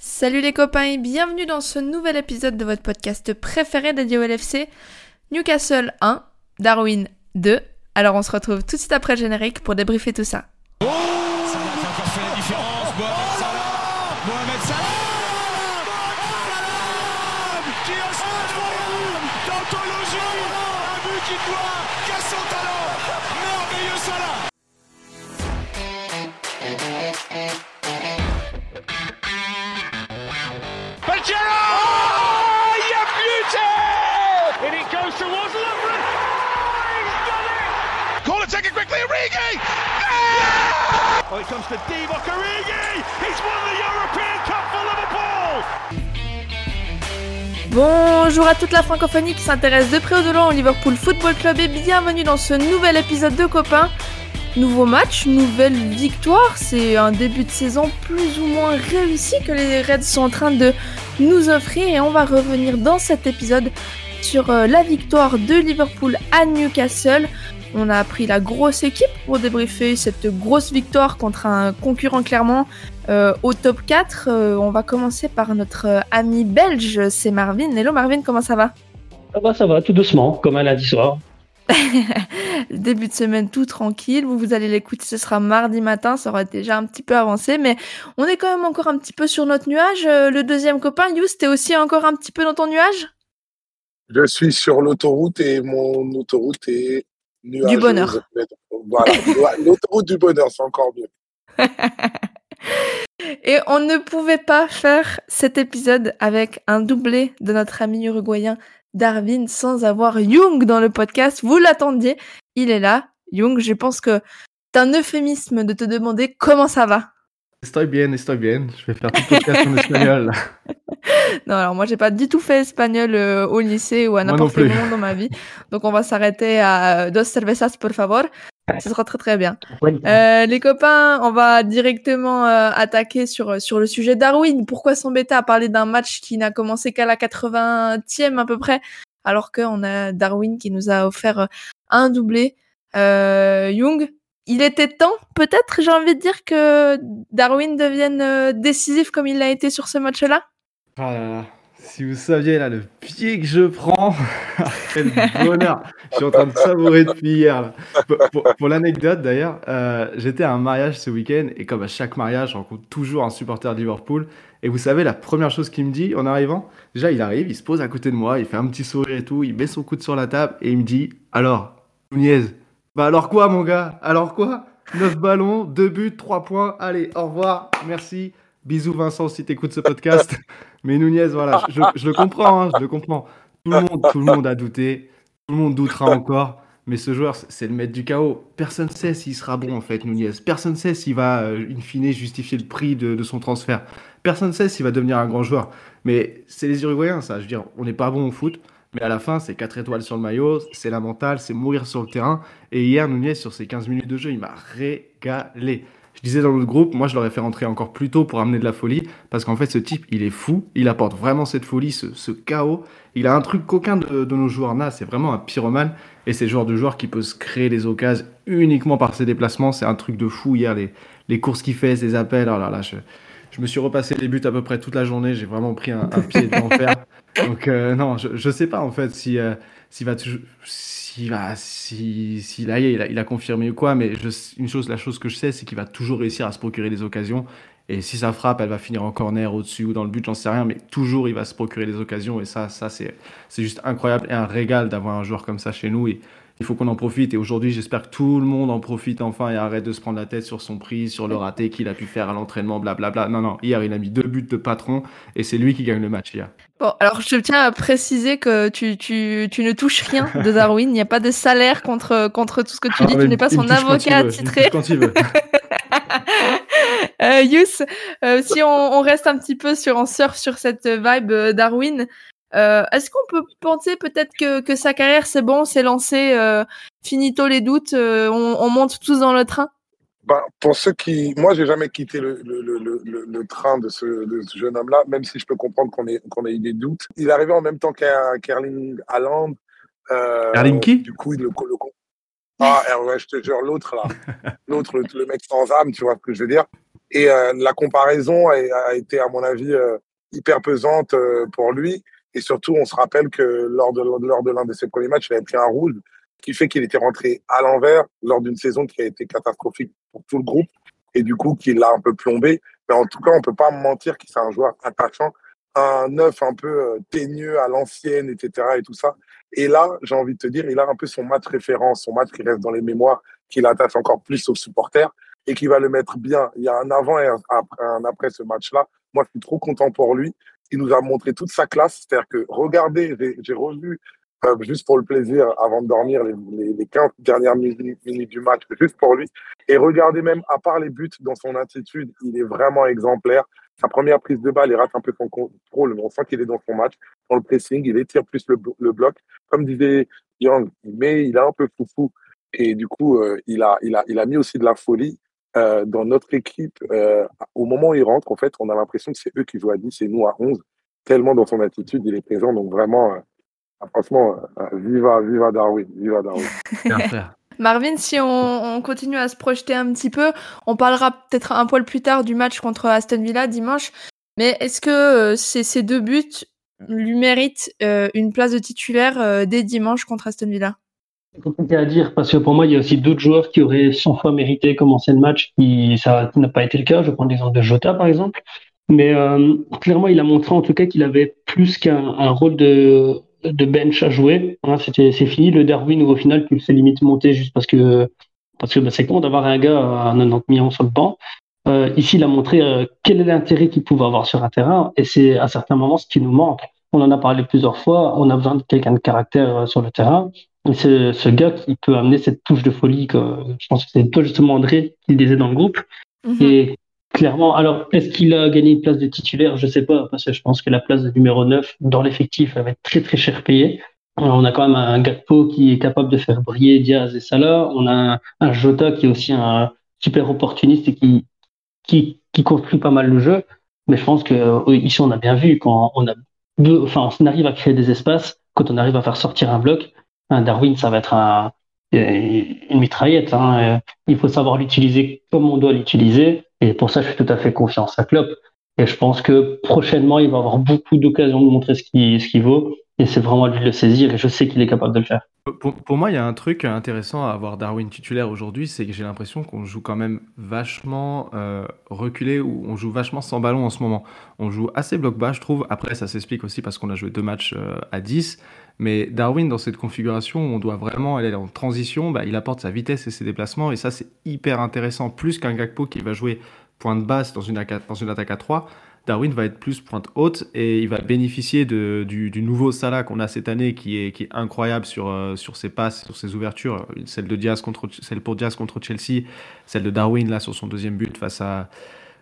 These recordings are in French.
Salut les copains et bienvenue dans ce nouvel épisode de votre podcast préféré dédié au LFC. Newcastle 1, Darwin 2. Alors on se retrouve tout de suite après le générique pour débriefer tout ça. Oh taken quickly, Origi Oh, it comes to Divock Origi! He's won the European Cup for Liverpool! Bonjour à toute la francophonie qui s'intéresse de près ou de loin au Liverpool Football Club et bienvenue dans ce nouvel épisode de copains. Nouveau match, nouvelle victoire, c'est un début de saison plus ou moins réussi que les Reds sont en train de nous offrir et on va revenir dans cet épisode sur euh, la victoire de Liverpool à Newcastle. On a pris la grosse équipe pour débriefer cette grosse victoire contre un concurrent clairement euh, au top 4. Euh, on va commencer par notre euh, ami belge, c'est Marvin. Hello Marvin, comment ça va? Ça va, ça va, tout doucement, comme un lundi soir. Début de semaine tout tranquille. Vous, vous allez l'écouter, ce sera mardi matin, ça aura déjà un petit peu avancé, mais on est quand même encore un petit peu sur notre nuage. Euh, le deuxième copain, Yous, t'es aussi encore un petit peu dans ton nuage? Je suis sur l'autoroute et mon autoroute est Du bonheur. Voilà, l'autoroute du bonheur, c'est encore mieux. Et on ne pouvait pas faire cet épisode avec un doublé de notre ami uruguayen Darwin sans avoir Jung dans le podcast. Vous l'attendiez, il est là. Jung, je pense que c'est un euphémisme de te demander comment ça va. Estoy bien, estoy bien. Je vais faire tout le podcast en espagnol. Non, alors moi j'ai pas du tout fait espagnol euh, au lycée ou à n'importe quel moment dans ma vie. Donc on va s'arrêter à euh, dos cervezas por favor. Ce sera très très bien. Euh, les copains, on va directement euh, attaquer sur, sur le sujet Darwin. Pourquoi s'embêter à parler d'un match qui n'a commencé qu'à la 80e à peu près, alors qu'on a Darwin qui nous a offert un doublé. Euh, Young, il était temps, peut-être, j'ai envie de dire, que Darwin devienne euh, décisif comme il l'a été sur ce match-là? Ah là là. Si vous saviez là le pied que je prends, quel bonheur. Je suis en train de savourer depuis hier. pour l'anecdote d'ailleurs, euh, j'étais à un mariage ce week-end et comme à chaque mariage, je rencontre toujours un supporter de Liverpool. Et vous savez, la première chose qu'il me dit en arrivant, déjà il arrive, il se pose à côté de moi, il fait un petit sourire et tout, il met son coude sur la table et il me dit Alors, Nunez, bah alors quoi mon gars? Alors quoi? 9 ballons, 2 buts, 3 points, allez, au revoir, merci. Bisous Vincent si t'écoutes ce podcast. Mais Nunez, voilà, je, je le comprends, hein, je le comprends. Tout le, monde, tout le monde a douté, tout le monde doutera encore. Mais ce joueur, c'est le maître du chaos. Personne ne sait s'il sera bon, en fait, Nunez. Personne ne sait s'il va, euh, in fine, justifier le prix de, de son transfert. Personne ne sait s'il va devenir un grand joueur. Mais c'est les Uruguayens, ça. Je veux dire, on n'est pas bon au foot. Mais à la fin, c'est 4 étoiles sur le maillot, c'est la mentale, c'est mourir sur le terrain. Et hier, Nunez, sur ses 15 minutes de jeu, il m'a régalé. Je disais dans notre groupe, moi je l'aurais fait rentrer encore plus tôt pour amener de la folie, parce qu'en fait ce type il est fou, il apporte vraiment cette folie, ce, chaos. Il a un truc qu'aucun de, de nos joueurs n'a, c'est vraiment un pyromane, et c'est le genre de joueur qui peut se créer les occasions uniquement par ses déplacements, c'est un truc de fou hier, les, les courses qu'il fait, ses appels, oh là je, je me suis repassé les buts à peu près toute la journée, j'ai vraiment pris un, un pied d'enfer. Donc euh, non, je, je sais pas en fait si euh, s'il va s'il va si si là il a, il a confirmé ou quoi, mais je, une chose la chose que je sais c'est qu'il va toujours réussir à se procurer des occasions. Et si ça frappe, elle va finir en corner au-dessus ou dans le but, j'en sais rien, mais toujours il va se procurer des occasions. Et ça ça c'est c'est juste incroyable et un régal d'avoir un joueur comme ça chez nous. Et il faut qu'on en profite et aujourd'hui j'espère que tout le monde en profite enfin et arrête de se prendre la tête sur son prix, sur le raté qu'il a pu faire à l'entraînement, blablabla. Non non, hier il a mis deux buts de patron et c'est lui qui gagne le match hier. Bon, alors je tiens à préciser que tu, tu, tu ne touches rien de Darwin. Il n'y a pas de salaire contre, contre tout ce que tu dis. Ah, mais tu n'es pas son avocat touche Quand il veut. Euh, Yous, euh, si on, on reste un petit peu sur, on surfe sur cette vibe euh, Darwin, euh, est-ce qu'on peut penser peut-être que, que sa carrière c'est bon, c'est lancé, euh, finito les doutes, euh, on, on monte tous dans le train? Ben, pour ceux qui. Moi, j'ai jamais quitté le, le, le, le, le train de ce, de ce jeune homme-là, même si je peux comprendre qu'on ait, qu'on ait eu des doutes. Il est arrivé en même temps qu'un- qu'Erling Haaland. Euh, Erling qui? Du coup, il le, le, ah, ouais, je te jure, l'autre là. L'autre, le, le mec sans âme, tu vois ce que je veux dire? Et euh, la comparaison a, a, été, à mon avis, euh, hyper pesante euh, pour lui. Et surtout, on se rappelle que lors de, lors de l'un de ses premiers matchs, il avait pris un rouge qui fait qu'il était rentré à l'envers lors d'une saison qui a été catastrophique pour tout le groupe et du coup qu'il l'a un peu plombé. Mais en tout cas, on peut pas mentir qu'il c'est un joueur attachant, un neuf un peu teigneux à l'ancienne, etc. et tout ça. Et là, j'ai envie de te dire, il a un peu son match référence, son match qui reste dans les mémoires, qu'il attache encore plus aux supporters et qui va le mettre bien. Il y a un avant et un après ce match-là. Moi, je suis trop content pour lui. Il nous a montré toute sa classe. C'est-à-dire que, regardez, j'ai revu, euh, juste pour le plaisir, avant de dormir, les, les, les 15 dernières minutes, du match, juste pour lui. Et regardez même, à part les buts, dans son attitude, il est vraiment exemplaire. Sa première prise de balle, il rate un peu son contrôle, mais on sent qu'il est dans son match, dans le pressing, il étire plus le, bloc. Comme disait Young, mais il est un peu foufou. Et du coup, euh, il, a, a, il a mis aussi de la folie euh, dans notre équipe. Euh, au moment où il rentre, en fait, on a l'impression que c'est eux qui jouent à 10 et nous à 11. Tellement dans son attitude, il est présent. Donc vraiment, euh, franchement, euh, viva, viva Darwin, viva Darwin. Marvin, si on, on, continue à se projeter un petit peu, on parlera peut-être un poil plus tard du match contre Aston Villa dimanche. Mais est-ce que ces, ces deux buts lui méritent une place de titulaire dès dimanche contre Aston Villa? C'est compliqué à dire parce que pour moi, il y a aussi d'autres joueurs qui auraient 100 fois mérité commencer le match qui ça n'a pas été le cas. Je prends l'exemple de Jota par exemple. Mais euh, clairement, il a montré en tout cas qu'il avait plus qu'un un rôle de, de bench à jouer. Hein, C'était c'est fini le Darwin au final tu le fais limite monter juste parce que parce que bah, c'est con d'avoir un gars à 90 millions sur le banc. Euh, ici, il a montré euh, quel est l'intérêt qu'il pouvait avoir sur un terrain et c'est à certains moments ce qui nous manque. On en a parlé plusieurs fois. On a besoin de quelqu'un de caractère sur le terrain. C'est ce gars qui peut amener cette touche de folie. Que, je pense que c'est toi justement André qui le disait dans le groupe. -hmm. Et clairement, alors est-ce qu'il a gagné une place de titulaire? Je sais pas parce que je pense que la place de numéro 9 dans l'effectif va être très très cher payée. On a quand même un Gakpo qui est capable de faire briller Diaz et Salah. On a un Jota qui est aussi un super opportuniste et qui qui, qui construit pas mal le jeu. Mais je pense que ici on a bien vu quand on a deux, enfin on arrive à créer des espaces, quand on arrive à faire sortir un bloc, Darwin, ça va être un, une mitraillette. Hein. Il faut savoir l'utiliser comme on doit l'utiliser. Et pour ça, je suis tout à fait confiance à Klopp. Et je pense que prochainement, il va avoir beaucoup d'occasions de montrer ce qu'il ce vaut. Et c'est vraiment à lui de le saisir. Et je sais qu'il est capable de le faire. Pour, pour, moi, il y a un truc intéressant à avoir Darwin titulaire aujourd'hui, c'est que j'ai l'impression qu'on joue quand même vachement euh, reculé ou on joue vachement sans ballon en ce moment. On joue assez bloc bas, je trouve. Après, ça s'explique aussi parce qu'on a joué deux matchs euh, à 10. Mais Darwin, dans cette configuration où on doit vraiment aller en transition, bah, il apporte sa vitesse et ses déplacements. Et ça, c'est hyper intéressant. Plus qu'un Gakpo qui va jouer pointe basse dans une, attaque à 3. Darwin va être plus pointe haute et il va bénéficier du, nouveau Salah qu'on a cette année qui est, incroyable sur, euh, sur ses passes, sur ses ouvertures. Celle, de Diaz pour Diaz contre Chelsea, celle de Darwin là sur son deuxième but face à,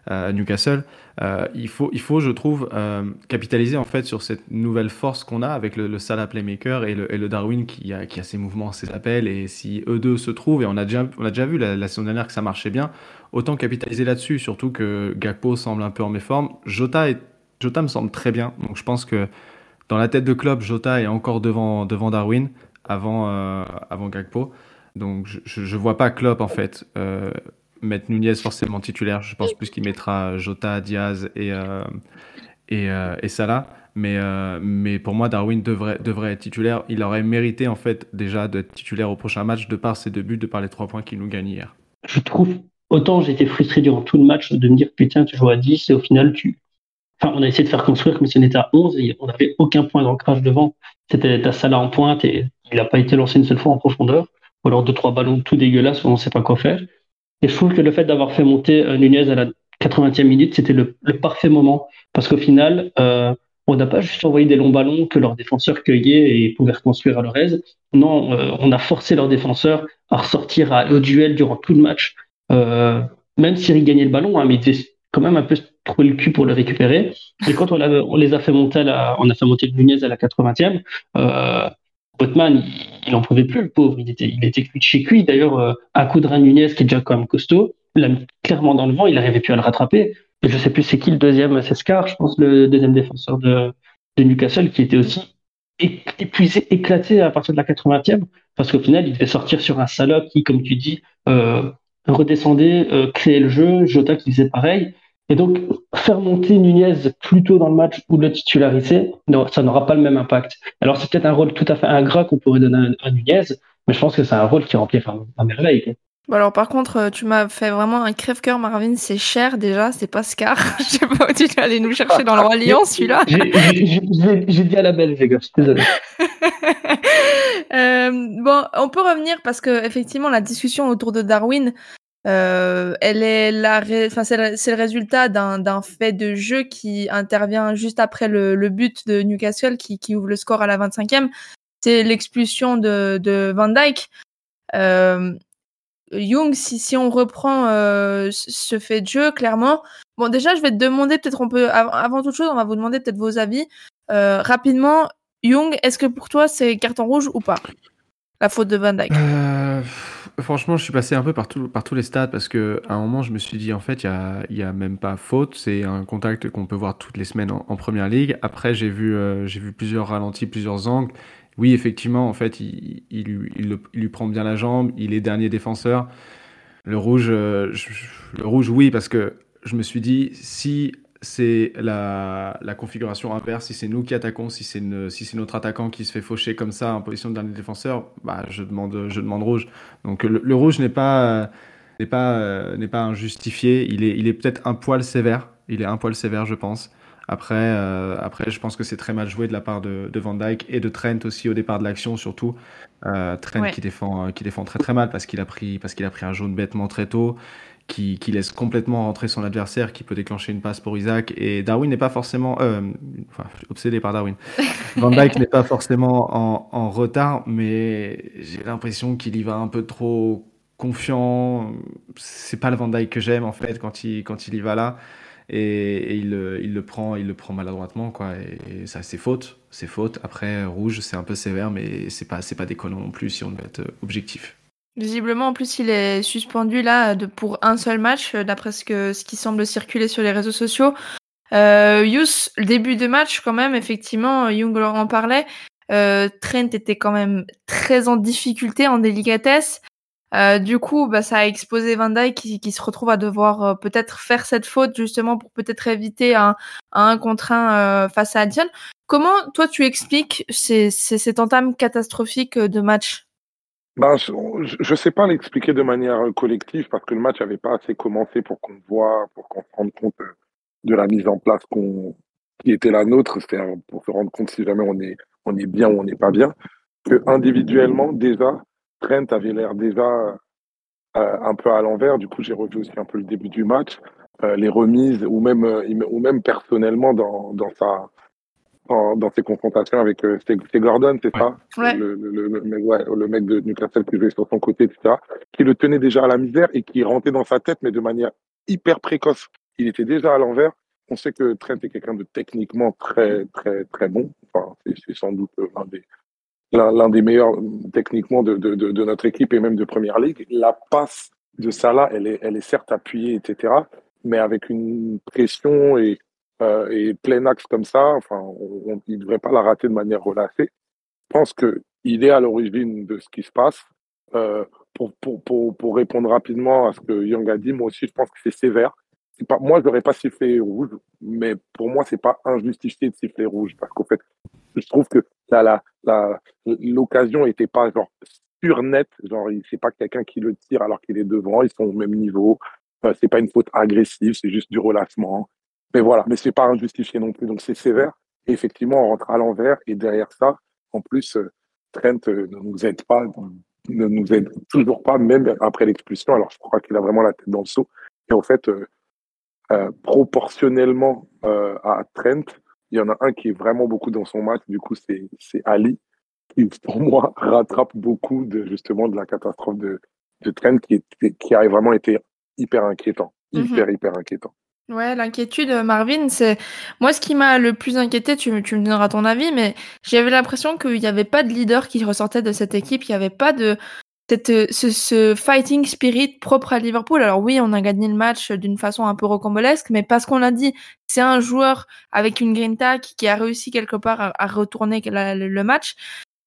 à Newcastle. Euh, il, faut, il faut, je trouve, euh, capitaliser en fait sur cette nouvelle force qu'on a avec le, le Salah Playmaker et le, Darwin qui a, qui a ses mouvements, ses appels. Et si eux deux se trouvent, et on a déjà, on a déjà vu la, la saison dernière que ça marchait bien, autant capitaliser là-dessus, surtout que Gakpo semble un peu en méforme. Jota, Jota me semble très bien, donc je pense que dans la tête de club, Jota est encore devant, devant Darwin avant, euh, avant Gakpo. Donc je ne vois pas Klopp en fait euh, mettre Nunez forcément titulaire. Je pense plus qu'il mettra Jota, Diaz et, euh, et, euh, et, Salah. Mais, euh, mais pour moi, Darwin devrait, devrait être titulaire. Il aurait mérité en fait déjà d'être titulaire au prochain match de par ses deux buts, de par les trois points qu'il nous gagne hier. Je trouve, autant j'ai été frustré durant tout le match de me dire putain, tu joues à 10 et au final, tu. Enfin, on a essayé de faire construire comme si on était à 11 et on n'avait aucun point d'ancrage devant. C'était ta Salah en pointe et il n'a pas été lancé une seule fois en profondeur. Ou alors deux, trois ballons tout dégueulasses où on ne sait pas quoi faire. Et je trouve que le fait d'avoir fait monter euh, Nunez à la 80e minute, c'était le, parfait moment. Parce qu'au final, euh, on n'a pas juste envoyé des longs ballons que leurs défenseurs cueillaient et pouvaient reconstruire à leur aise. Non, euh, on a forcé leurs défenseurs à ressortir au duel durant tout le match. Euh, même s'ils gagnaient le ballon, hein, mais ils devaient quand même un peu trouver le cul pour le récupérer. Et quand on, les a fait monter on a fait monter Nunez à la 80e, euh, Botman, il n'en pouvait plus, le pauvre. Il était, cuit de chez cuit. D'ailleurs, euh, à coup de Nunez, qui est déjà quand même costaud, l'a mis clairement dans le vent. Il n'arrivait plus à le rattraper. Et je sais plus c'est qui le deuxième, c'est je pense, le deuxième défenseur de, Newcastle, qui était aussi épuisé, éclaté à partir de la 80e, parce qu'au final, il devait sortir sur un Salah qui, comme tu dis, euh, redescendait, euh, créait le jeu, Jota qui faisait pareil. Et donc, faire monter Nunez plus tôt dans le match ou le titulariser, non, ça n'aura pas le même impact. Alors, c'est peut-être un rôle tout à fait ingrat qu'on pourrait donner à, Nunez, mais je pense que c'est un rôle qui remplit à merveille. Bon alors par contre, euh, tu m'as fait vraiment un crève-cœur, Marvin. C'est cher déjà, c'est pas Scar. Je sais pas où tu vas aller nous chercher dans le Roi Lion, celui-là. J'ai dit à la belle, les gars, je suis désolé. euh, bon, on peut revenir parce que effectivement, la discussion autour de Darwin, euh, elle est la, c'est le, résultat d'un fait de jeu qui intervient juste après le, but de Newcastle qui, ouvre le score à la 25e. C'est l'expulsion de, Van Dyke. Euh, Young, si, on reprend euh, ce fait de jeu, clairement. Bon, déjà, je vais te demander, peut-être on peut, avant toute chose, on va vous demander peut-être vos avis. Euh, rapidement, Young, est-ce que pour toi c'est carton rouge ou pas? La faute de Van Dyke Franchement, je suis passé un peu par, tous les stades parce que un moment, je me suis dit, en fait, il n'y a, même pas faute. C'est un contact qu'on peut voir toutes les semaines en, première ligue. Après, j'ai vu, j'ai vu plusieurs ralentis, plusieurs angles oui, effectivement, en fait, il, lui prend bien la jambe, il est dernier défenseur. Le rouge, euh, le rouge, oui, parce que je me suis dit, si c'est la, configuration inverse, si c'est nous qui attaquons, si c'est si notre attaquant qui se fait faucher comme ça en position de dernier défenseur, bah, je, demande, je demande rouge. Donc le, rouge n'est pas, n'est pas, n'est pas injustifié, il est, il est peut-être un poil sévère, il est un poil sévère, je pense. Après, euh, après, je pense que c'est très mal joué de la part de, de, Van Dyke et de Trent aussi au départ de l'action, surtout. Euh, Trent qui, défend, euh, qui défend très très mal parce qu'il a, pris, parce qu'il a pris un jaune bêtement très tôt, qui, qui, laisse complètement rentrer son adversaire, qui peut déclencher une passe pour Isaac. Et Darwin n'est pas forcément. Euh, enfin, obsédé par Darwin. Van Dyke n'est pas forcément en, en retard, mais j'ai l'impression qu'il y va un peu trop confiant. C'est pas le Van Dyke que j'aime en fait quand il, quand il y va là et, il, il, le prend, il le prend maladroitement quoi. Et, ça c'est faute, c'est faute. Après rouge c'est un peu sévère, mais c'est pas c'est pas déconnant non plus si on veut être objectif. Visiblement, en plus, il est suspendu là de, pour un seul match, euh, d'après ce, ce qui semble circuler sur les réseaux sociaux. Euh, le début de match, quand même, effectivement, Young en parlait. Euh, Trent était quand même très en difficulté, en délicatesse. Euh, du coup, bah, ça a exposé Van Dyke qui, qui se retrouve à devoir peut-être faire cette faute justement pour peut-être éviter un, un contre un face à Adjan. Comment toi tu expliques ces, cette entame catastrophique de match? Ben, je ne sais pas l'expliquer de manière collective parce que le match n'avait pas assez commencé pour qu'on voit, pour qu'on se rende compte de la mise en place qui était la nôtre, c'est-à-dire pour se rendre compte si jamais on est, on est bien ou on n'est pas bien. Que individuellement, déjà, Trent avait l'air déjà euh, un peu à l'envers. Du coup, j'ai revu aussi un peu le début du match, euh, les remises, ou même, euh, ou même personnellement dans, dans, sa, dans ses confrontations avec. c'est Gordon, c'est ça? Le, le, le, ouais, le, mec de Newcastle qui jouait sur son côté, etc. Qui le tenait déjà à la misère et qui rentrait dans sa tête, mais de manière hyper précoce. Il était déjà à l'envers. On sait que Trent est quelqu'un de techniquement très, très, très bon. Enfin, c'est sans doute l'un des, l'un des meilleurs techniquement de, de, de, notre équipe et même de première ligue. La passe de Salah, elle est, elle est certes appuyée, etc., mais avec une pression et, euh, et plein axe comme ça, enfin, on, il ne devrait pas la rater de manière relâchée. Je pense qu'il est à l'origine de ce qui se passe. Euh, pour, pour, pour, pour, répondre rapidement à ce que Young a dit, moi aussi, je pense que c'est sévère. Pas, moi, je n'aurais pas sifflé rouge, mais pour moi, c'est pas injustifié de siffler rouge parce qu'en fait, je trouve que la, la, l'occasion était pas genre sur net, genre c'est pas quelqu'un qui le tire alors qu'il est devant, ils sont au même niveau. Euh, c'est pas une faute agressive, c'est juste du relâchement. Mais voilà, mais c'est pas injustifié non plus, donc c'est sévère. Et effectivement, on rentre à l'envers et derrière ça, en plus, euh, Trent euh, ne nous aide pas, ne nous aide toujours pas, même après l'expulsion. Alors je crois qu'il a vraiment la tête dans le seau. Et en fait, euh, proportionnellement à Trent, il y en a un qui est vraiment beaucoup dans son match, du coup, c'est Ali, qui, pour moi, rattrape beaucoup de, justement, de la catastrophe de, de Trent, qui, qui a vraiment été hyper inquiétant. Mhm. Hyper, hyper inquiétant. Ouais, l'inquiétude, Marvin, c'est moi ce qui m'a le plus inquiété. Tu, tu me donneras ton avis, mais j'avais l'impression qu'il n'y avait pas de leader qui ressortait de cette équipe. Il n'y avait pas de cette, euh, ce, ce, fighting spirit propre à Liverpool. Alors oui, on a gagné le match d'une façon un peu rocambolesque, mais parce qu'on a dit, c'est un joueur avec une grinta qui, qui a réussi quelque part à, à retourner le match.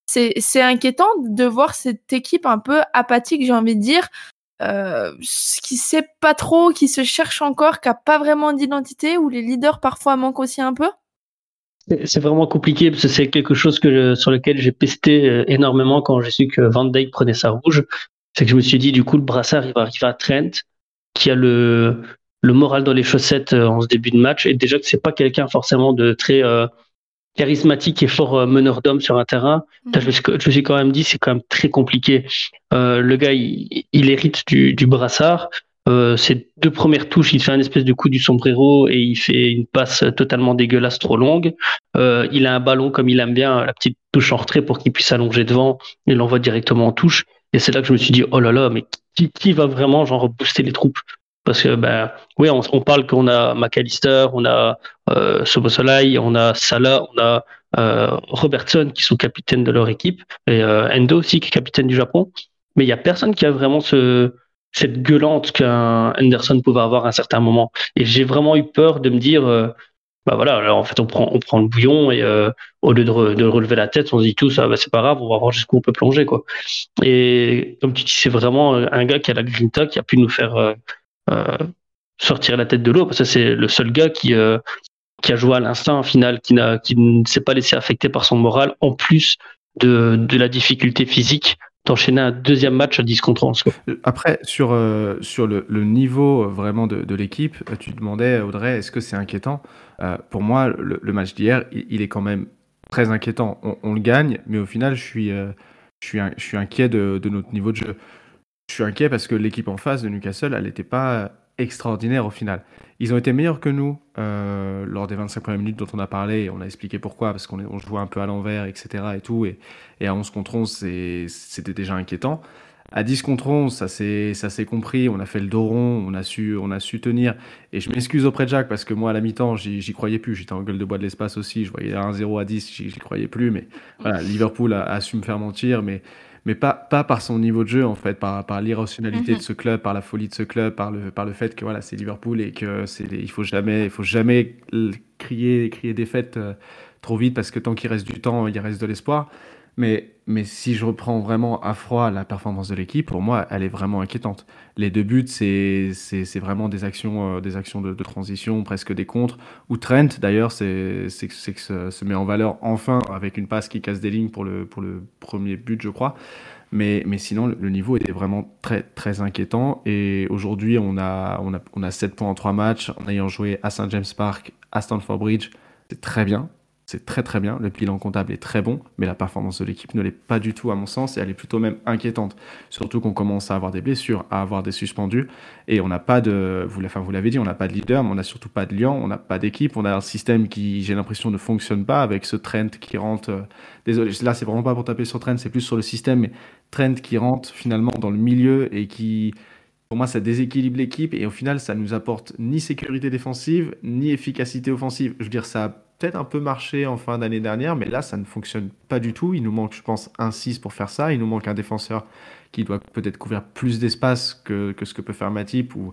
C'est inquiétant de voir cette équipe un peu apathique, j'ai envie de dire. Euh, qui sait pas trop, qui se cherche encore, qui a pas vraiment d'identité, où les leaders parfois manquent aussi un peu? C'est vraiment compliqué parce que c'est quelque chose que sur lequel j'ai pesté euh, énormément quand j'ai su que Van Dyke prenait sa rouge. C'est que je me suis dit, du coup, le brassard, il va arriver à Trent, qui a le, le moral dans les chaussettes euh, en ce début de match, et déjà que c'est pas quelqu'un forcément de très euh, charismatique et fort meneur d'hommes sur un terrain. je, me suis, quand même dit, c'est quand même très compliqué. le gars, il, il hérite du, du brassard. Euh, ses deux premières touches, il fait un espèce de coup du sombrero et il fait une passe totalement dégueulasse, trop longue. Euh, il a un ballon comme il aime bien, la petite touche en retrait pour qu'il puisse allonger devant et l'envoie directement en touche. Et c'est là que je me suis dit, oh là là, mais qui, qui va vraiment genre booster les troupes? Parce que ben oui, on, parle qu'on a McAllister, on a euh, Sobosolai, on a Salah, on a euh, Robertson qui sont capitaines de leur équipe et euh, Endo aussi qui est capitaine du Japon. Mais il y a personne qui a vraiment ce cette gueulante qu'un Anderson pouvait avoir à un certain moment. Et j'ai vraiment eu peur de me dire, euh, bah voilà, alors en fait on prend, on prend le bouillon et euh, au lieu de, relever la tête, on se dit tout ça, bah, c'est pas grave, on va voir jusqu'où on peut plonger quoi. Et comme tu dis, c'est vraiment un gars qui a la grinta, qui a pu nous faire sortir la tête de l'eau, parce que c'est le seul gars qui qui a joué à l'instant final, qui n'a qui ne s'est pas laissé affecter par son moral, en plus de, de la difficulté physique d'enchaîner un deuxième match à 10 contre 11. Après, sur, euh, sur le, niveau euh, vraiment de, l'équipe, euh, tu demandais, Audrey, est-ce que c'est inquiétant? Euh, Pour moi, le, match d'hier, il, est quand même très inquiétant. On, le gagne, mais au final, je suis, euh, je suis, je suis inquiet de, de, notre niveau de jeu. Je suis inquiet parce que l'équipe en face de Newcastle, elle n'était pas extraordinaire au final. Ils ont été meilleurs que nous euh, lors des 25 premières minutes dont on a parlé. Et on a expliqué pourquoi, parce qu'on on jouait un peu à l'envers, etc. Et, tout, et, à 11 contre 11, c'était déjà inquiétant. À 10 contre 11, ça s'est compris, on a fait le dos rond, on a su, on a su tenir. Et je m'excuse auprès de Jacques parce que moi, à la mi-temps, j'y croyais plus. J'étais en gueule de bois de l'espace aussi. Je voyais 1-0 à 10, j'y croyais plus. Mais voilà, Liverpool a, a, su me faire mentir. Mais mais pas, pas par son niveau de jeu, en fait, par, par l'irrationalité mm -hmm. de ce club, par la folie de ce club, par le, par le fait que voilà, c'est Liverpool et que c'est il faut jamais, il faut jamais crier, crier défaite euh, trop vite parce que tant qu'il reste du temps, il reste de l'espoir. Mais, si je reprends vraiment à froid la performance de l'équipe, pour moi, elle est vraiment inquiétante. Les deux buts, c'est vraiment des actions, euh, des actions de, transition, presque des contres. Ou Trent, d'ailleurs, c'est que se, se met en valeur enfin avec une passe qui casse des lignes pour le, premier but, je crois. Mais, sinon, le niveau était vraiment très, très inquiétant. Et aujourd'hui, on a, on, a, on a 7 points en 3 matchs en ayant joué à St. James Park, à Stanford Bridge. C'est très bien. C'est très très bien, le bilan comptable est très bon, mais la performance de l'équipe ne l'est pas du tout à mon sens et elle est plutôt même inquiétante. Surtout qu'on commence à avoir des blessures, à avoir des suspendus et on n'a pas de, vous, enfin, vous l'avez dit, on n'a pas de leader, mais on n'a surtout pas de lion, on n'a pas d'équipe, on a un système qui, j'ai l'impression, ne fonctionne pas avec ce Trent qui rentre. Euh, désolé, là c'est vraiment pas pour taper sur Trent, c'est plus sur le système, mais Trent qui rentre finalement dans le milieu et qui, pour moi, ça déséquilibre l'équipe et au final, ça nous apporte ni sécurité défensive, ni efficacité offensive. Je veux dire, ça peut-être un peu marché en fin d'année dernière, mais là, ça ne fonctionne pas du tout. Il nous manque, je pense, un 6 pour faire ça. Il nous manque un défenseur qui doit peut-être couvrir plus d'espace que, que, ce que peut faire Matip ou,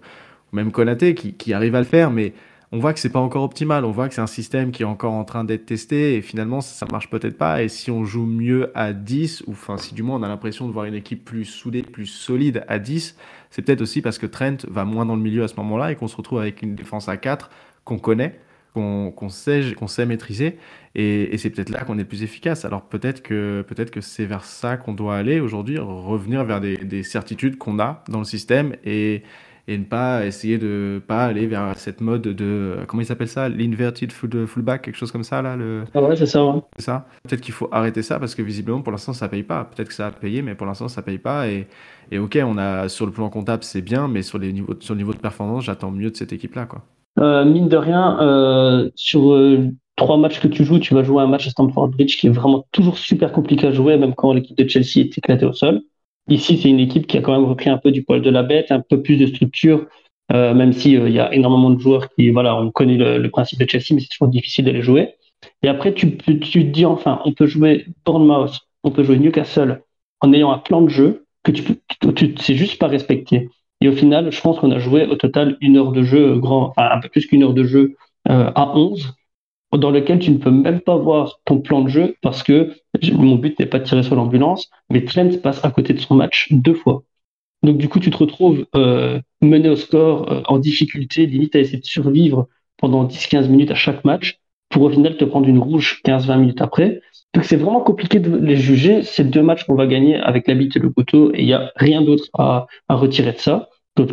même Konaté qui, arrive à le faire, mais on voit que c'est pas encore optimal. On voit que c'est un système qui est encore en train d'être testé et finalement, ça marche peut-être pas. Et si on joue mieux à 10, ou enfin, si du moins on a l'impression de voir une équipe plus soudée, plus solide à 10, c'est peut-être aussi parce que Trent va moins dans le milieu à ce moment-là et qu'on se retrouve avec une défense à 4 qu'on connaît qu'on qu sait, sait maîtriser. Et, et c'est peut-être là qu'on est plus efficace. Alors peut-être que, peut que c'est vers ça qu'on doit aller aujourd'hui, revenir vers des, des certitudes qu'on a dans le système et, et ne pas essayer de pas aller vers cette mode de comment il s'appelle ça l'inverted full, fullback quelque chose comme ça là le ah ouais c'est ça ouais. ça peut-être qu'il faut arrêter ça parce que visiblement pour l'instant ça paye pas peut-être que ça a payé mais pour l'instant ça paye pas et, et ok on a sur le plan comptable c'est bien mais sur les niveaux sur le niveau de performance j'attends mieux de cette équipe là quoi euh, mine de rien, euh, sur euh, trois matchs que tu joues, tu vas jouer un match à Stamford Bridge qui est vraiment toujours super compliqué à jouer, même quand l'équipe de Chelsea est éclatée au sol. Ici, c'est une équipe qui a quand même repris un peu du poil de la bête, un peu plus de structure, euh, même si il y a énormément de joueurs qui, voilà, on connaît le, principe de Chelsea, mais c'est toujours difficile de les jouer. Et après, tu, tu te dis enfin, on peut jouer Bournemouth, on peut jouer Newcastle en ayant un plan de jeu que tu, tu, tu c'est juste pas respecté. Et au final, je pense qu'on a joué au total une heure de jeu, grand, enfin, un peu plus qu'une heure de jeu euh, à 11, dans lequel tu ne peux même pas voir ton plan de jeu parce que mon but n'est pas de tirer sur l'ambulance, mais Trent passe à côté de son match deux fois. Donc du coup, tu te retrouves euh, mené au score, euh, en difficulté, limite à essayer de survivre pendant 10-15 minutes à chaque match, pour au final te prendre une rouge 15-20 minutes après. Donc c'est vraiment compliqué de les juger. C'est deux matchs qu'on va gagner avec la bite et le couteau, et il n'y a rien d'autre à, à retirer de ça.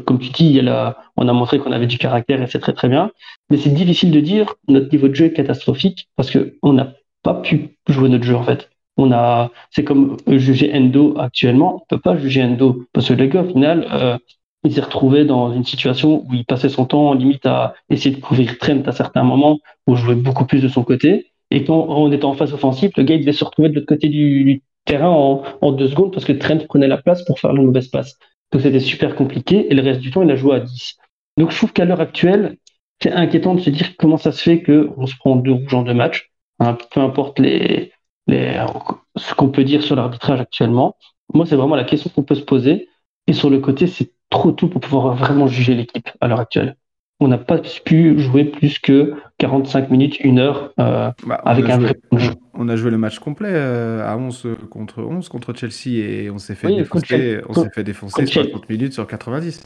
Comme tu dis, la, on a montré qu'on avait du caractère et c'est très très bien. Mais c'est difficile de dire notre niveau de jeu est catastrophique parce que on n'a pas pu jouer notre jeu en fait. On a, c'est comme juger Endo actuellement, on peut pas juger Endo parce que le gars au final, euh, il s'est retrouvé dans une situation où il passait son temps limite à essayer de couvrir Trent à certains moments, où jouer beaucoup plus de son côté. Et quand on était en phase offensive, le gars il devait se retrouver de l'autre côté du, terrain en, deux secondes parce que Trent prenait la place pour faire le mauvais passe. Donc c'était super compliqué et le reste du temps il a joué à 10. Donc je trouve qu'à l'heure actuelle, c'est inquiétant de se dire comment ça se fait qu'on se prend deux rouges en deux matchs, hein, peu importe ce qu'on peut dire sur l'arbitrage actuellement. Moi, c'est vraiment la question qu'on peut se poser. Et sur le côté, c'est trop tôt pour pouvoir vraiment juger l'équipe à l'heure actuelle. On n'a pas pu jouer plus que 45 minutes, une heure euh, Bah, on avec a un joué- vrai jeu. On a joué le match complet euh, à 11 contre 11 contre Chelsea et on s'est fait Oui, défoncer, on s'est fait défoncer contre Chelsea. 60 minutes sur 90.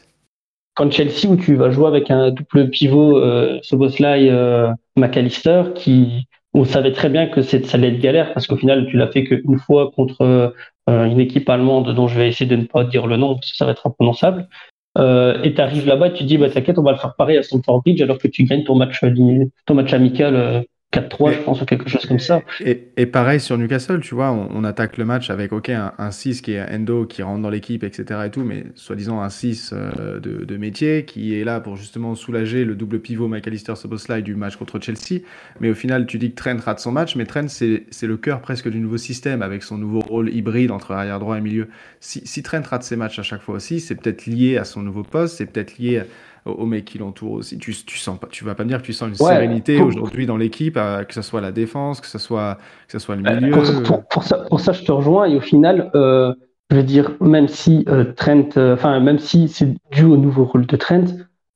Quand Chelsea, où tu vas jouer avec un double pivot, euh, Soboslai, euh, McAllister, qui, on savait très bien que ça allait être galère parce qu'au final, tu l'as fait qu'une fois contre une équipe allemande dont je vais essayer de ne pas dire le nom parce que ça va être imprononçable. Euh, et tu arrives là-bas tu dis, bah, t'inquiète, on va le faire pareil à Stamford Bridge alors que tu gagnes ton match, euh, ton match amical euh, 4-3, je pense, ou quelque chose comme ça. Et, et pareil sur Newcastle, tu vois, on, on attaque le match avec ok un, un 6 qui est Endo qui rentre dans l'équipe, etc. et tout, mais soi-disant un 6 euh, de, de métier qui est là pour justement soulager le double pivot McAllister Soboslai du match contre Chelsea. Mais au final, tu dis que Trent rate son match, mais Trent c'est le cœur presque du nouveau système avec son nouveau rôle hybride entre arrière droit et milieu. Si, si Trent rate ses matchs à chaque fois aussi, c'est peut-être lié à son nouveau poste, c'est peut-être lié au, au mec qui l'entoure aussi. Tu, tu sens pas, tu vas pas me dire que tu sens une Ouais. sérénité Pour- aujourd'hui dans l'équipe, que ce soit la défense, que ce soit que ce soit le Euh, milieu. Pour, pour- pour ça, pour ça, je te rejoins. Et au final, euh, je veux dire, même si euh, Trent, euh, enfin, même si c'est dû au nouveau rôle de Trent,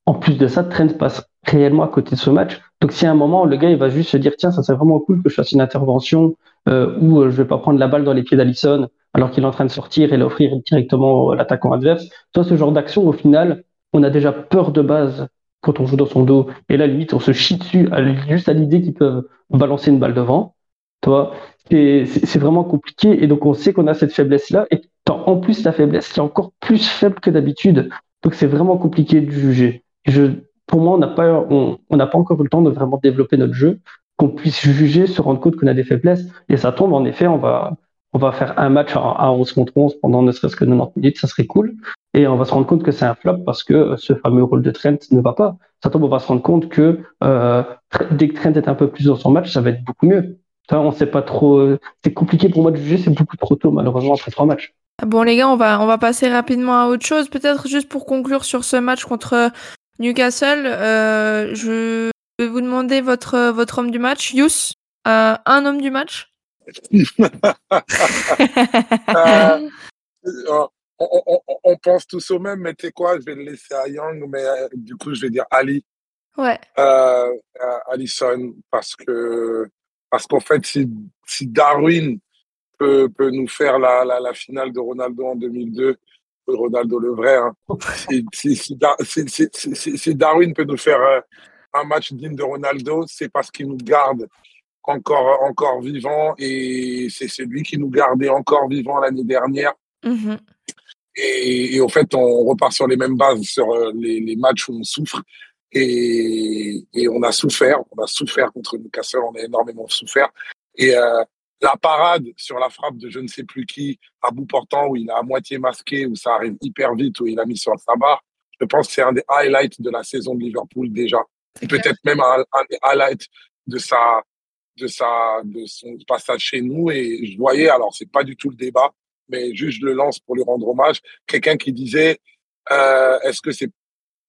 en plus de ça, Trent passe réellement à côté de ce match. Donc, si à un moment, le gars, il va juste se dire, tiens, ça serait vraiment cool que je fasse une intervention où je vais pas prendre la balle dans les pieds d'Alisson alors qu'il est en train de sortir et l'offrir directement à l'attaquant adverse. Toi, ce genre d'action, au final, on a déjà peur de base quand on joue dans son dos. Et là, limite, on se chie dessus juste à l'idée qu'ils peuvent balancer une balle devant. Toi, c'est vraiment compliqué et donc on sait qu'on a cette faiblesse-là et en plus la faiblesse qui est encore plus faible que d'habitude. Donc c'est vraiment compliqué de juger. Pour moi, on n'a pas, encore eu le temps de vraiment développer notre jeu, qu'on puisse juger, se rendre compte qu'on a des faiblesses et ça tombe en effet, on va, on va faire un match à 11 contre 11 pendant ne serait-ce que 90 minutes, ça serait cool. Et on va se rendre compte que c'est un flop parce que euh, ce fameux rôle de Trent ne va pas. Ça tombe, on va se rendre compte que euh, dès que Trent est un peu plus dans son match, ça va être beaucoup mieux. Ça, on sait pas trop. euh, C'est compliqué pour moi de juger, c'est beaucoup trop tôt, malheureusement, après trois matchs. Bon les gars, on va, on va passer rapidement à autre chose. Peut-être juste pour conclure sur ce match contre Newcastle, euh, je vais vous demander votre, votre homme du match. Yous, euh, un homme du match? Euh, on, on- on- on pense tous au même, mais tu sais quoi, je vais le laisser à Young, mais euh, du coup, je vais dire Ali, Ouais. euh, euh, Allison, parce que parce qu'en fait, si, si Darwin peut, peut nous faire la, la, la finale de Ronaldo en 2002, Ronaldo le vrai, hein, si, si, si, Dar- si- si- si- si- si Darwin peut nous faire un match digne de Ronaldo, c'est parce qu'il nous garde encore, encore vivant et c'est celui qui nous gardait encore vivant l'année dernière. Mhm. Et, et au fait, on repart sur les mêmes bases, sur euh, les, les matchs où on souffre. Et, et on a souffert, on a souffert contre Newcastle, on a énormément souffert. Et euh, la parade sur la frappe de je ne sais plus qui, à bout portant, où il a à moitié masqué, où ça arrive hyper vite, où il a mis sur sa barre, je pense que c'est un des highlights de la saison de Liverpool déjà. Peut-être même un, un des highlights de sa, de sa, de son passage chez nous. Et je voyais, alors c'est pas du tout le débat, mais juste je le lance pour lui rendre hommage. Quelqu'un qui disait, euh, est-ce que c'est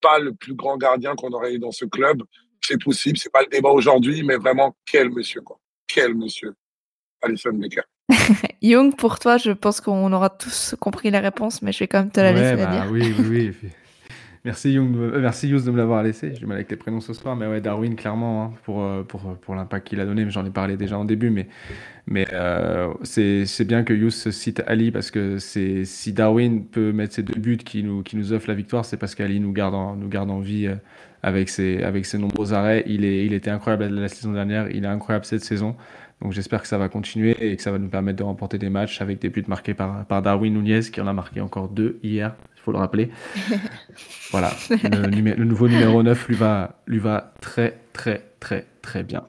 pas le plus grand gardien qu'on aurait eu dans ce club? C'est possible, c'est pas le débat aujourd'hui, mais vraiment quel monsieur quoi, quel monsieur, Alison Becker. Young, pour toi, je pense qu'on aura tous compris la réponse, mais je vais quand même te la Ouais, laisser la bah dire. oui, oui, oui. Merci Young, euh, merci Yous de me l'avoir laissé. J'ai mal avec les prénoms ce soir, mais ouais, Darwin clairement hein, pour, euh, pour, pour l'impact qu'il a donné. J'en ai parlé déjà en début, mais, mais euh, c'est bien que Yous cite Ali parce que si Darwin peut mettre ses deux buts qui nous, qui nous offrent la victoire, c'est parce qu'Ali nous garde en, nous garde en vie avec ses, avec ses nombreux arrêts. Il, est, il était incroyable la saison dernière, il est incroyable cette saison. Donc j'espère que ça va continuer et que ça va nous permettre de remporter des matchs avec des buts marqués par, par Darwin Nunez qui en a marqué encore deux hier faut le rappeler. voilà, le, nouveau numéro 9 lui va, lui va très, très, très, très bien.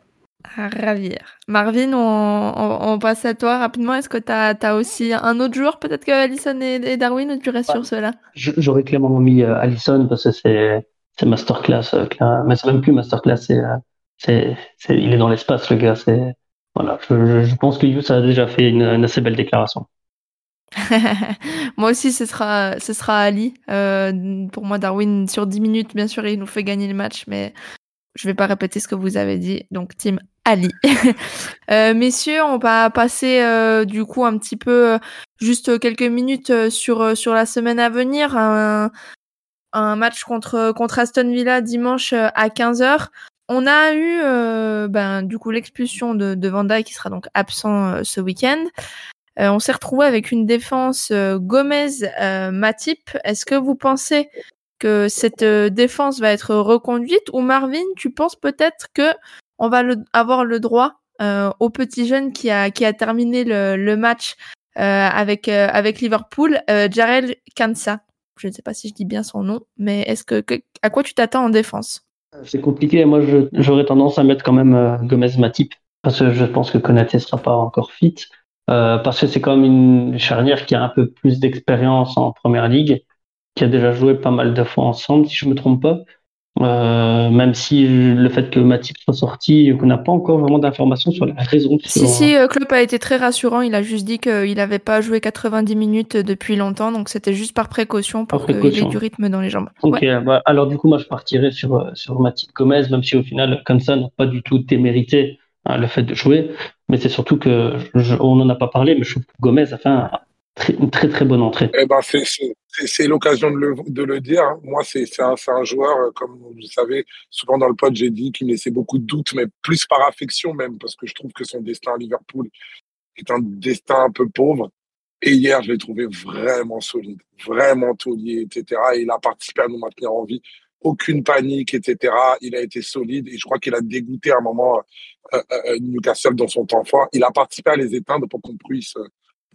À ravir. Marvin, on, passe à toi rapidement. Est-ce que tu as, aussi un autre joueur, peut-être que Allison et, Darwin, ou tu restes sur cela J'aurais clairement mis euh, Allison parce que c'est masterclass. Euh, mais c'est même plus masterclass, euh, il est dans l'espace, le gars. Voilà, je, pense que Yus a déjà fait une assez belle déclaration. moi aussi, ce sera, ce sera Ali. Euh, pour moi, Darwin, sur 10 minutes, bien sûr, il nous fait gagner le match, mais je vais pas répéter ce que vous avez dit. Donc, team Ali. euh, messieurs, on va passer euh, du coup un petit peu, juste quelques minutes sur, sur la semaine à venir. Un, un match contre, contre Aston Villa dimanche à 15h. On a eu ben, du coup l'expulsion de, de Van qui sera donc absent ce week-end. Euh, on s'est retrouvé avec une défense euh, Gomez-Matip. Euh, Est-ce que vous pensez que cette défense va être reconduite ou Marvin, tu penses peut-être que on va avoir le droit au petit jeune qui a qui a terminé le, match avec Liverpool, Jarel Kansa? Je ne sais pas si je dis bien son nom, mais est-ce que, à quoi tu t'attends en défense? C'est compliqué. Moi, j'aurais tendance à mettre quand même Gomez-Matip parce que je pense que Konaté sera pas encore fit. Euh, parce que c'est comme une charnière qui a un peu plus d'expérience en première ligue, qui a déjà joué pas mal de fois ensemble, si je me trompe pas. Euh, même si le fait que Matip soit sorti, qu'on n'a pas encore vraiment d'informations sur la raison. Si, si, euh, Klopp a été très rassurant. Il a juste dit qu'il n'avait pas joué 90 minutes depuis longtemps, donc c'était juste par précaution pour qu'il ait du rythme dans les jambes. Ok, bah, alors du coup, moi je partirais sur, sur Matip Gomez, même si au final, comme ça, n'a pas du tout témérité hein, le fait de jouer. Mais c'est surtout que, on n'en a pas parlé, mais je trouve que Gomez a fait une très très bonne entrée. Eh ben, c'est l'occasion de le, de le dire. Moi, c'est un, un joueur, euh, comme vous savez, souvent dans le pod, j'ai dit qu'il me laissait beaucoup de doutes, mais plus par affection même, parce que je trouve que son destin à Liverpool est un destin un peu pauvre. Et hier, je l'ai trouvé vraiment solide, vraiment taulier, etc. Et il a participé à nous maintenir en vie aucune panique, etc. Il a été solide et je crois qu'il a dégoûté à un moment euh, euh, euh, Newcastle dans son temps fort. Il a participé à les éteindre pour qu'on puisse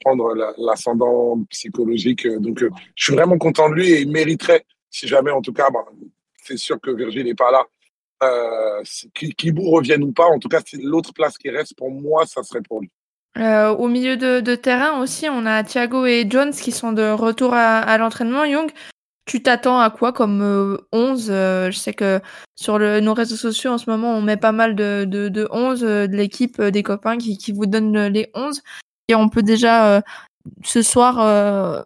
prendre l'ascendant psychologique. Donc, je suis vraiment content de lui et il mériterait, si jamais, en tout cas, bah, c'est sûr que Virgile n'est pas là. Euh, Kibou revienne ou pas, en tout cas, c'est l'autre place qui reste pour moi, ça serait pour lui. au milieu de, terrain aussi, on a Thiago et Jones qui sont de retour à, à l'entraînement. Young, tu t'attends à quoi comme 11 euh, euh, Je sais que sur nos réseaux sociaux en ce moment, on met pas mal de, de, de 11 euh, de l'équipe des copains qui, vous donnent les 11. Et on peut déjà ce soir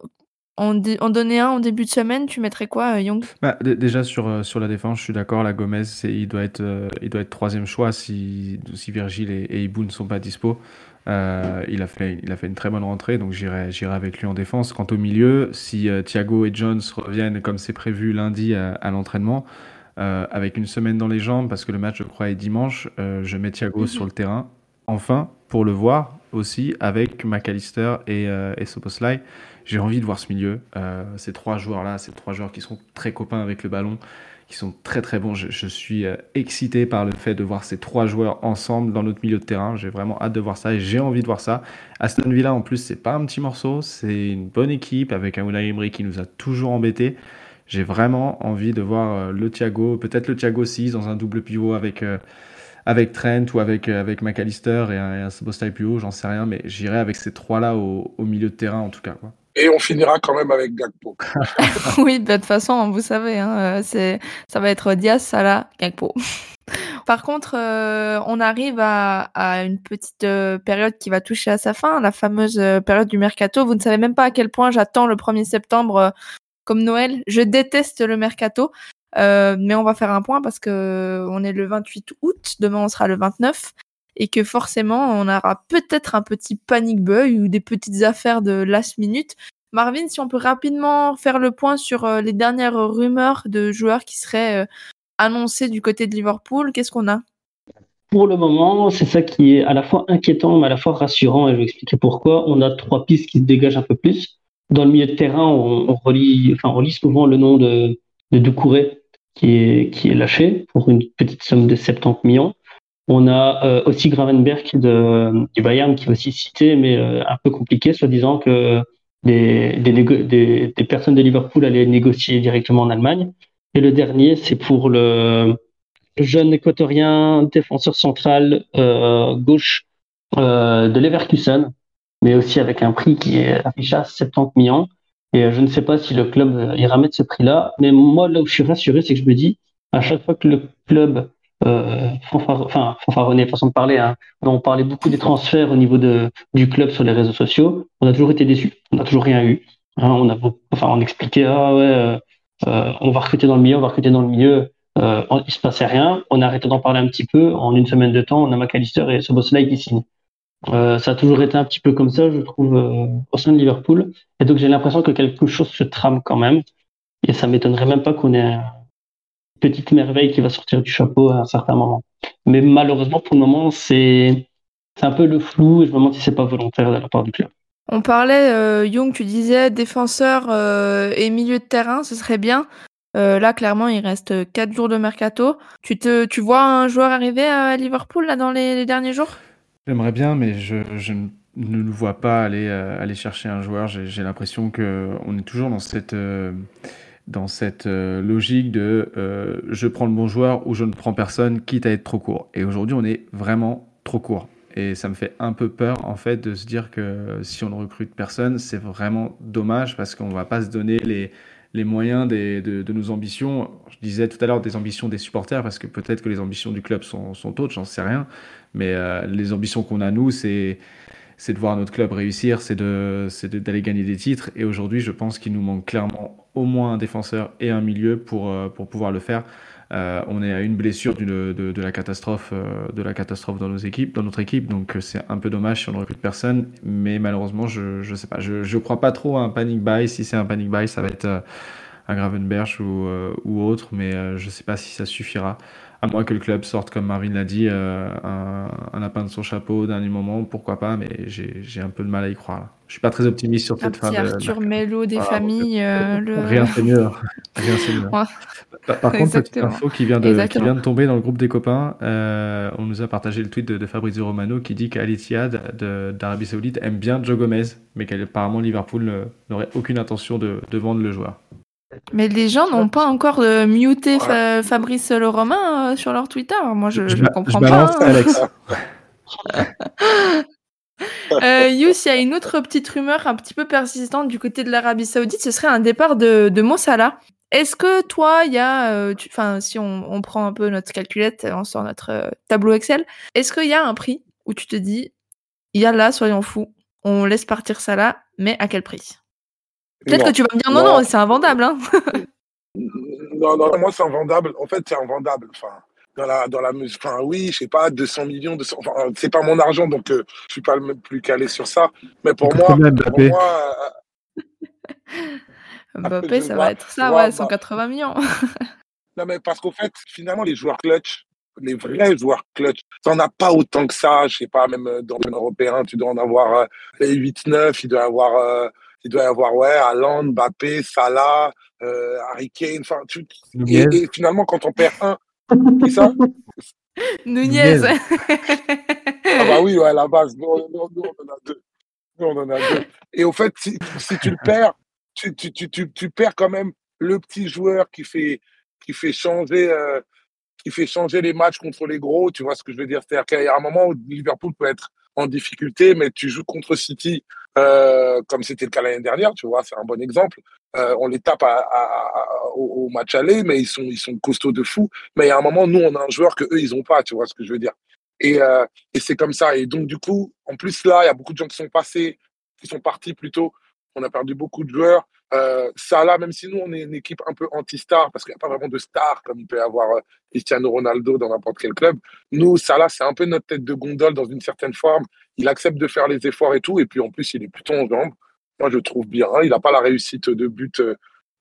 en, donner un en début de semaine. Tu mettrais quoi, Young? Bah, Déjà sur, la défense, je suis d'accord. La Gomez, il doit être troisième choix si, si Virgile et, et Ibou ne sont pas dispo. Euh, il, a fait, il a fait une très bonne rentrée, donc j'irai avec lui en défense. Quant au milieu, si euh, Thiago et Jones reviennent comme c'est prévu lundi à, l'entraînement, euh, avec une semaine dans les jambes, parce que le match, je crois, est dimanche, je mets Thiago mhm. sur le terrain. Enfin, pour le voir aussi avec McAllister et, et Soposlai, j'ai envie de voir ce milieu. ces trois joueurs-là, ces trois joueurs qui sont très copains avec le ballon, sont très très bons. Je, suis euh, excité par le fait de voir ces trois joueurs ensemble dans notre milieu de terrain. J'ai vraiment hâte de voir ça et j'ai envie de voir ça. Aston Villa en plus, c'est pas un petit morceau, c'est une bonne équipe avec un Unai Emery qui nous a toujours embêtés. J'ai vraiment envie de voir euh, le Thiago, peut-être le Thiago 6 dans un double pivot avec euh, avec Trent ou avec, avec McAllister et un, et plus haut, j'en sais rien, mais j'irai avec ces trois-là au, au, milieu de terrain en tout cas. Quoi. Et on finira quand même avec Gagpo. oui, de toute façon, vous savez, hein, euh, c'est, ça va être Diaz, Salah, Gagpo. Par contre, euh, on arrive à, à une petite euh, période qui va toucher à sa fin, la fameuse période du mercato. Vous ne savez même pas à quel point j'attends le 1er septembre comme Noël. Je déteste le mercato. mais on va faire un point parce que on est le 28 août, demain on sera le 29 et que forcément on aura peut-être un petit panic bug ou des petites affaires de last minute. Marvin, si on peut rapidement faire le point sur les dernières rumeurs de joueurs qui seraient annoncés du côté de Liverpool, qu'est-ce qu'on a? Pour le moment, c'est ça qui est à la fois inquiétant, mais à la fois rassurant, et je vais expliquer pourquoi. On a trois pistes qui se dégagent un peu plus. Dans le milieu de terrain, on, relie, enfin, on souvent le nom de, de qui est lâché pour une petite somme de 70 millions. On a euh, aussi Gravenberg de, du Bayern qui est aussi cité, mais euh, un peu compliqué, soit disant que des, des, des, personnes de Liverpool allaient négocier directement en Allemagne. Et le dernier, c'est pour le, jeune équatorien, défenseur central euh, gauche euh, de Leverkusen, mais aussi avec un prix qui est affiché à 70 millions. Et euh, je ne sais pas si le club ira mettre ce prix-là, mais moi là où je suis rassuré, c'est que je me dis à chaque fois que le club euh, enfin façon de parler, hein, on parlait beaucoup des transferts au niveau du club sur les réseaux sociaux, on a toujours été déçus, on n'a toujours rien eu. Hein, on expliquait ah ouais, euh, on va recruter dans le milieu, on va recruter dans le milieu. Euh, il se passait rien. On a arrêté d'en parler un petit peu. En une semaine de temps, on a McAllister et Soboslai qui signent. Euh, ça a toujours été un petit peu comme ça, je trouve, euh, au sein de Liverpool. Et donc j'ai l'impression que quelque chose se trame quand même. Et ça m'étonnerait même pas qu'on ait petite merveille qui va sortir du chapeau à un certain moment. Mais malheureusement, pour le moment, c'est c'est un peu le flou et je me demande si c'est pas volontaire de la part du club. On parlait, euh, Young, tu disais défenseur euh, et milieu de terrain, ce serait bien. Euh, là, clairement, il reste 4 jours de mercato. Tu, te, tu vois un joueur arriver à Liverpool là, dans les, derniers jours? J'aimerais bien, mais je, je, ne le vois pas aller, euh, aller chercher un joueur. J'ai l'impression qu'on est toujours dans cette, euh, dans cette logique de je prends le bon joueur ou je ne prends personne, quitte à être trop court. Et aujourd'hui, on est vraiment trop court. Et ça me fait un peu peur, en fait, de se dire que si on ne recrute personne, c'est vraiment dommage parce qu'on ne va pas se donner les les moyens des, de, de, nos ambitions. Je disais tout à l'heure des ambitions des supporters, parce que peut-être que les ambitions du club sont, sont autres, j'en sais rien. Mais euh, les ambitions qu'on a, nous, c'est c'est de voir notre club réussir, c'est d'aller gagner des titres. Et aujourd'hui, je pense qu'il nous manque clairement au moins un défenseur et un milieu pour, euh, pour pouvoir le faire. Euh, on est à une blessure de, de, la catastrophe, euh, de la catastrophe dans nos équipes, dans notre équipe, donc c'est un peu dommage si on ne recrute personne. Mais malheureusement, je ne sais pas, je ne crois pas trop à un panic buy. Si c'est un panic buy, ça va être un Gravenberch ou, ou autre, mais je ne sais pas si ça suffira à moins que le club sorte, comme Marine l'a dit, euh, un, un, lapin de son chapeau dernier moment, pourquoi pas, mais j'ai un peu de mal à y croire. Là. Je suis pas très optimiste sur cette fin de. Arthur Mello des familles. Euh, Rien c'est mieux. Rien c'est mieux. Par, contre, petite info qui vient, de, qui vient de tomber dans le groupe des copains, euh, on nous a partagé le tweet de, de Fabrizio Romano qui dit qu'Al d'Arabie Saoudite aime bien Joe Gomez, mais qu'apparemment Liverpool n'aurait aucune intention de, de vendre le joueur. Mais les gens n'ont pas encore euh, muté Fabrice Le Romain euh, sur leur Twitter. Moi, je ne comprends pas. Hein. Alex. euh, Yous, il y a une autre petite rumeur un petit peu persistante du côté de l'Arabie Saoudite. Ce serait un départ de, de Mossala. Est-ce que toi, il y a, euh, enfin, si on, on, prend un peu notre calculette, on sort notre tableau Excel, est-ce qu'il y a un prix où tu te dis, il y a là, soyons fous, on laisse partir ça là, mais à quel prix? Peut-être que tu vas me dire non, non, c'est invendable. Hein. non, non, moi, c'est invendable. En fait, c'est invendable. Enfin, dans la, dans la enfin, oui, je sais pas, 200 millions, 200, enfin, c'est pas mon argent, donc euh, je suis pas le plus calé sur ça. Mais pour moi, pour moi euh, Mbappé, ça va être ça, ouais, 180 millions. non, mais parce qu'au fait, finalement, les joueurs clutch, les vrais joueurs clutch, t'en as pas autant que ça. Je sais pas, même euh, dans le européen, tu dois en avoir les 8-9, il doit avoir il doit y avoir ouais, Haaland, Mbappé, Salah, euh, Harry Kane. Enfin, tu, et, finalement, quand on perd un, qui ça? Nunez. ah bah oui, ouais, à la base, nous, nous, nous, on en a deux. Nous, on en a deux. Et au fait, si, si tu le perds, tu, tu, tu, tu, perds quand même le petit joueur qui fait, qui fait changer. Euh, qui fait changer les matchs contre les gros, tu vois ce que je veux dire? C'est-à-dire qu'il y a un moment où Liverpool peut être en difficulté, mais tu joues contre City, euh, comme c'était le cas l'année dernière, tu vois, c'est un bon exemple. Euh, on les tape à, à, au, match aller, mais ils sont, ils sont costauds de fou. Mais a un moment, nous, on a un joueur que eux, ils ont pas, tu vois ce que je veux dire. Et, euh, et c'est comme ça. Et donc, du coup, en plus, là, il y a beaucoup de gens qui sont passés, qui sont partis plutôt. On a perdu beaucoup de joueurs. Euh, là, même si nous, on est une équipe un peu anti-star, parce qu'il n'y a pas vraiment de star comme il peut y avoir euh, Cristiano Ronaldo dans n'importe quel club, nous, Salah, c'est un peu notre tête de gondole dans une certaine forme. Il accepte de faire les efforts et tout, et puis en plus, il est plutôt en jambes. moi je trouve bien. Il n'a pas la réussite de but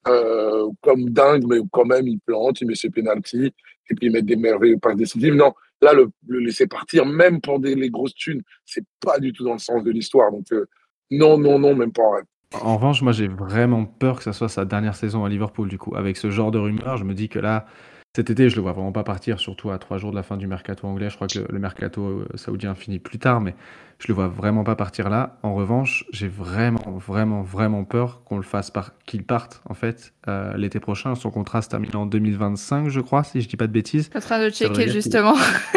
euh, comme dingue, mais quand même il plante, il met ses pénalties et puis il met des merveilleux passes décisives. Non, là le, laisser partir, même pour des, les grosses thunes, c'est pas du tout dans le sens de l'histoire. Donc euh, non, non, non, même pas en rêve. En revanche, moi j'ai vraiment peur que ça soit sa dernière saison à Liverpool du coup. Avec ce genre de rumeurs, je me dis que là, cet été, je le vois vraiment pas partir, surtout à trois jours de la fin du mercato anglais. Je crois que le, mercato euh, saoudien finit plus tard, mais je le vois vraiment pas partir là. En revanche, j'ai vraiment, vraiment, vraiment peur qu'on le fasse par qu'il parte en fait euh, l'été prochain. Son contrat se termine en 2025, je crois, si je dis pas de bêtises. en train de checker justement.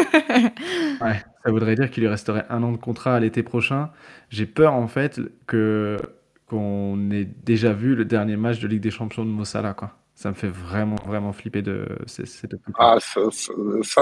ouais, ça voudrait dire qu'il lui resterait un an de contrat à l'été prochain. J'ai peur en fait que qu'on ait déjà vu le dernier match de Ligue des Champions de Mossala, quoi. Ça me fait vraiment, vraiment flipper de cette Ah, ça, ça,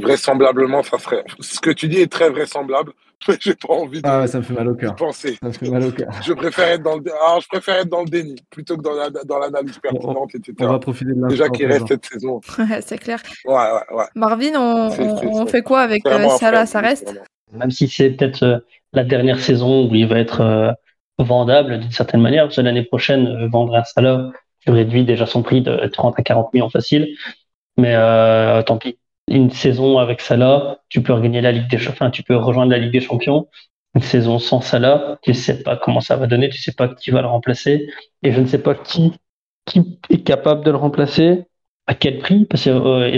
vraisemblablement, ça serait. Ce que tu dis est très vraisemblable, mais j'ai pas envie de. Ah, ça me fait mal au cœur. Penser. Ça me fait mal au cœur. je préfère être dans le. Alors, je préfère être dans le déni plutôt que dans l'analyse la... pertinente, etc. On va profiter de Déjà qu'il reste cette saison. c'est clair. Ouais, ouais, ouais. Marvin, on, on, fait quoi avec euh, Salah? Ça reste? Même si c'est peut-être euh, la dernière saison où il va être euh, vendable d'une certaine manière, parce que l'année prochaine, vendre un Salah tu réduis déjà son prix de 30 à 40 millions facile. Mais euh, tant pis. Une saison avec Salah, tu peux regagner la Ligue des Champions, tu peux rejoindre la Ligue des Champions. Une saison sans Salah, tu sais pas comment ça va donner, tu sais pas qui va le remplacer. Et je ne sais pas qui, est capable de le remplacer, à quel prix, parce que euh,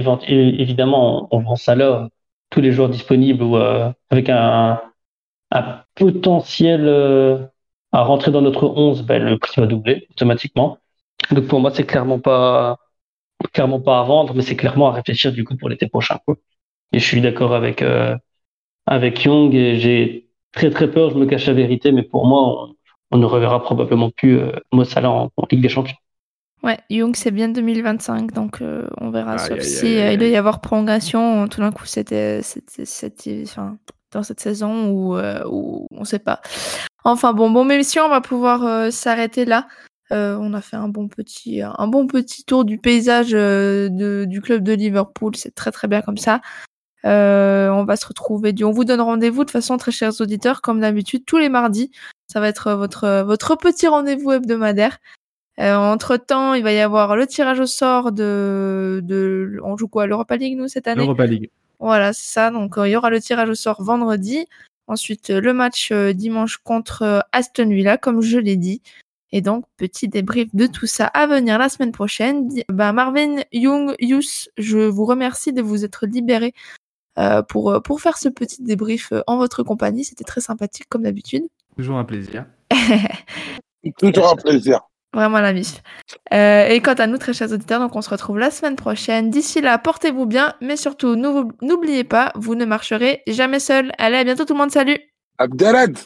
évidemment, on, vend Salah tous les jours disponibles ou euh, avec un, un potentiel euh, à rentrer dans notre 11, ben, le prix va doubler automatiquement. Donc pour moi, c'est clairement pas clairement pas à vendre, mais c'est clairement à réfléchir du coup pour l'été prochain. Et je suis d'accord avec euh, avec Young et j'ai très très peur. Je me cache la vérité, mais pour moi, on, ne reverra probablement plus euh, Mossala en, Ligue des Champions. Ouais, Young c'est bien 2025, donc euh, on verra. sauf si il doit y avoir prolongation, tout d'un coup c'était c'était enfin dans cette saison ou où, on sait pas. Enfin bon, bon, mais si on va pouvoir s'arrêter là. Euh, on a fait un bon petit, un bon petit tour du paysage euh, de, du club de Liverpool. C'est très très bien comme ça. Euh, on va se retrouver. On vous donne rendez-vous de toute façon, très chers auditeurs, comme d'habitude, tous les mardis. Ça va être votre, votre petit rendez-vous hebdomadaire. entre temps, il va y avoir le tirage au sort de, de on joue quoi l'Europa League nous cette année? L'Europa League. Voilà, c'est ça. Donc il y aura le tirage au sort vendredi. Ensuite, le match dimanche contre Aston Villa, comme je l'ai dit. Et donc, petit débrief de tout ça à venir la semaine prochaine. Bah, Marvin, Young, Yus, je vous remercie de vous être libéré euh, pour, euh, pour faire ce petit débrief euh, en votre compagnie. C'était très sympathique, comme d'habitude. Toujours un plaisir. Toujours un plaisir. Vraiment la mif. et quant à nous, très chers auditeurs, donc on se retrouve la semaine prochaine. D'ici là, portez-vous bien, mais surtout, n'oubliez pas, vous ne marcherez jamais seul. Allez, à bientôt tout le monde, salut Abdelad